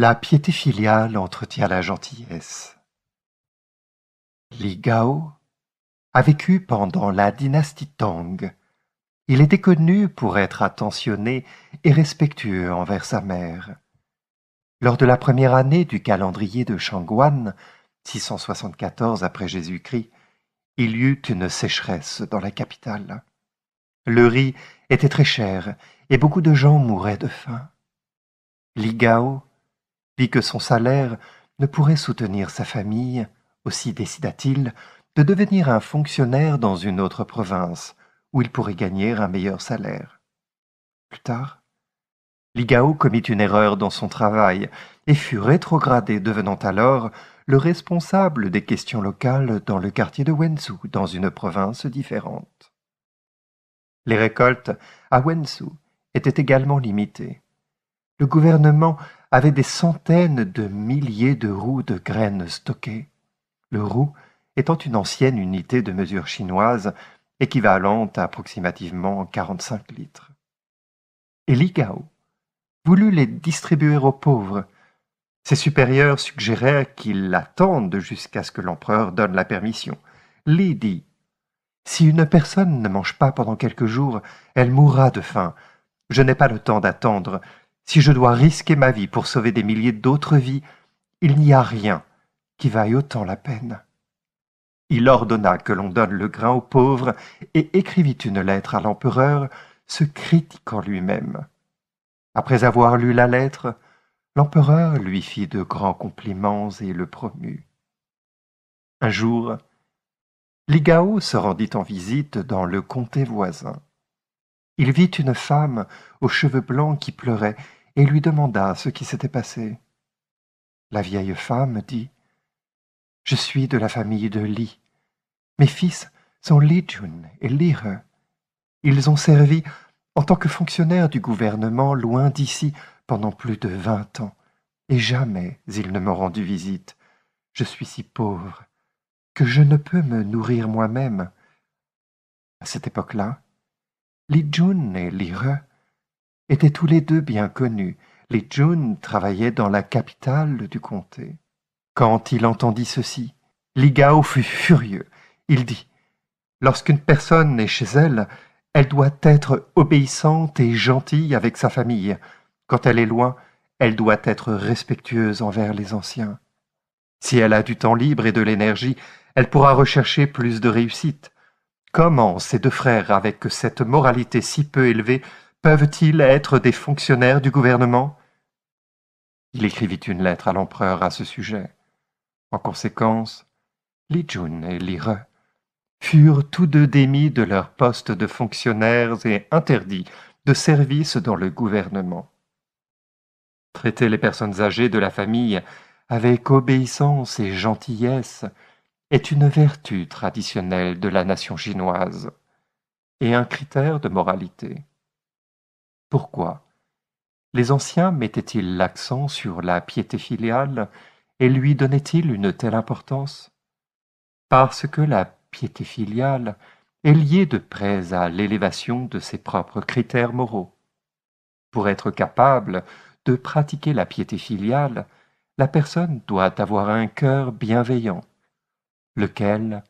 La piété filiale entretient la gentillesse. Li Gao a vécu pendant la dynastie Tang. Il était connu pour être attentionné et respectueux envers sa mère. Lors de la première année du calendrier de Shangguan, 674 après Jésus-Christ, il y eut une sécheresse dans la capitale. Le riz était très cher et beaucoup de gens mouraient de faim. Li Gao que son salaire ne pourrait soutenir sa famille, aussi décida-t-il de devenir un fonctionnaire dans une autre province, où il pourrait gagner un meilleur salaire. Plus tard, Ligao commit une erreur dans son travail et fut rétrogradé, devenant alors le responsable des questions locales dans le quartier de Wenzhou, dans une province différente. Les récoltes à Wenzhou étaient également limitées. Le gouvernement avait des centaines de milliers de roues de graines stockées, le roux étant une ancienne unité de mesure chinoise équivalente à approximativement 45 litres. Et Li Gao voulut les distribuer aux pauvres. Ses supérieurs suggérèrent qu'il l'attendent jusqu'à ce que l'empereur donne la permission. Li dit Si une personne ne mange pas pendant quelques jours, elle mourra de faim. Je n'ai pas le temps d'attendre. Si je dois risquer ma vie pour sauver des milliers d'autres vies, il n'y a rien qui vaille autant la peine. Il ordonna que l'on donne le grain aux pauvres et écrivit une lettre à l'empereur se critiquant lui-même. Après avoir lu la lettre, l'empereur lui fit de grands compliments et le promut. Un jour, Ligao se rendit en visite dans le comté voisin. Il vit une femme aux cheveux blancs qui pleurait et lui demanda ce qui s'était passé. La vieille femme dit Je suis de la famille de Li. Mes fils sont Li Jun et Li He. Ils ont servi en tant que fonctionnaires du gouvernement loin d'ici pendant plus de vingt ans, et jamais ils ne m'ont rendu visite. Je suis si pauvre que je ne peux me nourrir moi-même. À cette époque-là, Li Jun et Li He étaient tous les deux bien connus. Les Jun travaillaient dans la capitale du comté. Quand il entendit ceci, Li Gao fut furieux. Il dit Lorsqu'une personne est chez elle, elle doit être obéissante et gentille avec sa famille. Quand elle est loin, elle doit être respectueuse envers les anciens. Si elle a du temps libre et de l'énergie, elle pourra rechercher plus de réussite. Comment ces deux frères, avec cette moralité si peu élevée, peuvent-ils être des fonctionnaires du gouvernement? Il écrivit une lettre à l'empereur à ce sujet. En conséquence, Li Jun et Li Re furent tous deux démis de leur poste de fonctionnaires et interdits de service dans le gouvernement. Traiter les personnes âgées de la famille avec obéissance et gentillesse est une vertu traditionnelle de la nation chinoise et un critère de moralité. Pourquoi? Les anciens mettaient-ils l'accent sur la piété filiale et lui donnaient-ils une telle importance? Parce que la piété filiale est liée de près à l'élévation de ses propres critères moraux. Pour être capable de pratiquer la piété filiale, la personne doit avoir un cœur bienveillant, lequel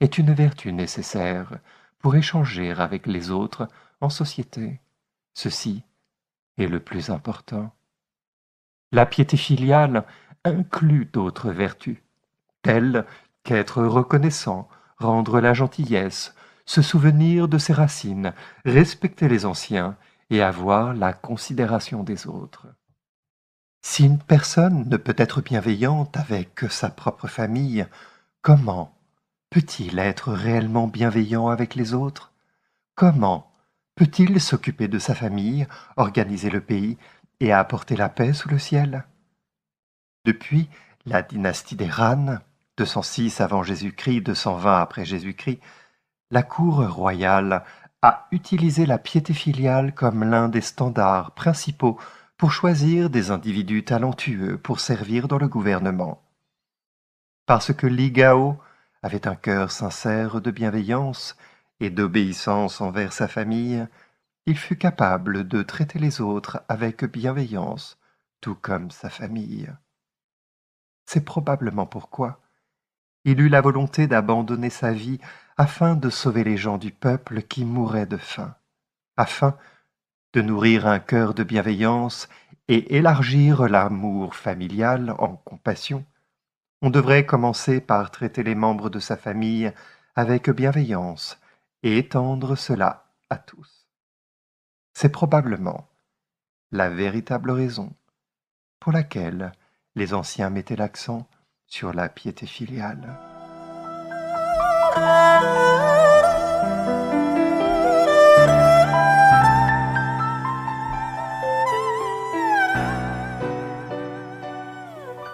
est une vertu nécessaire pour échanger avec les autres en société. Ceci est le plus important. La piété filiale inclut d'autres vertus, telles qu'être reconnaissant, rendre la gentillesse, se souvenir de ses racines, respecter les anciens et avoir la considération des autres. Si une personne ne peut être bienveillante avec sa propre famille, comment peut-il être réellement bienveillant avec les autres? Comment peut-il s'occuper de sa famille, organiser le pays et apporter la paix sous le ciel? Depuis la dynastie des Han, 206 avant Jésus-Christ, 220 après Jésus-Christ, la cour royale a utilisé la piété filiale comme l'un des standards principaux pour choisir des individus talentueux pour servir dans le gouvernement. Parce que Li Gao avait un cœur sincère de bienveillance et d'obéissance envers sa famille, il fut capable de traiter les autres avec bienveillance, tout comme sa famille. C'est probablement pourquoi il eut la volonté d'abandonner sa vie afin de sauver les gens du peuple qui mouraient de faim, afin de nourrir un cœur de bienveillance et élargir l'amour familial en compassion. On devrait commencer par traiter les membres de sa famille avec bienveillance et étendre cela à tous. C'est probablement la véritable raison pour laquelle les anciens mettaient l'accent sur la piété filiale.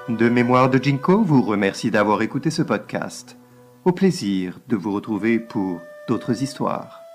De Mémoire de Jinko vous remercie d'avoir écouté ce podcast. Au plaisir de vous retrouver pour d'autres histoires.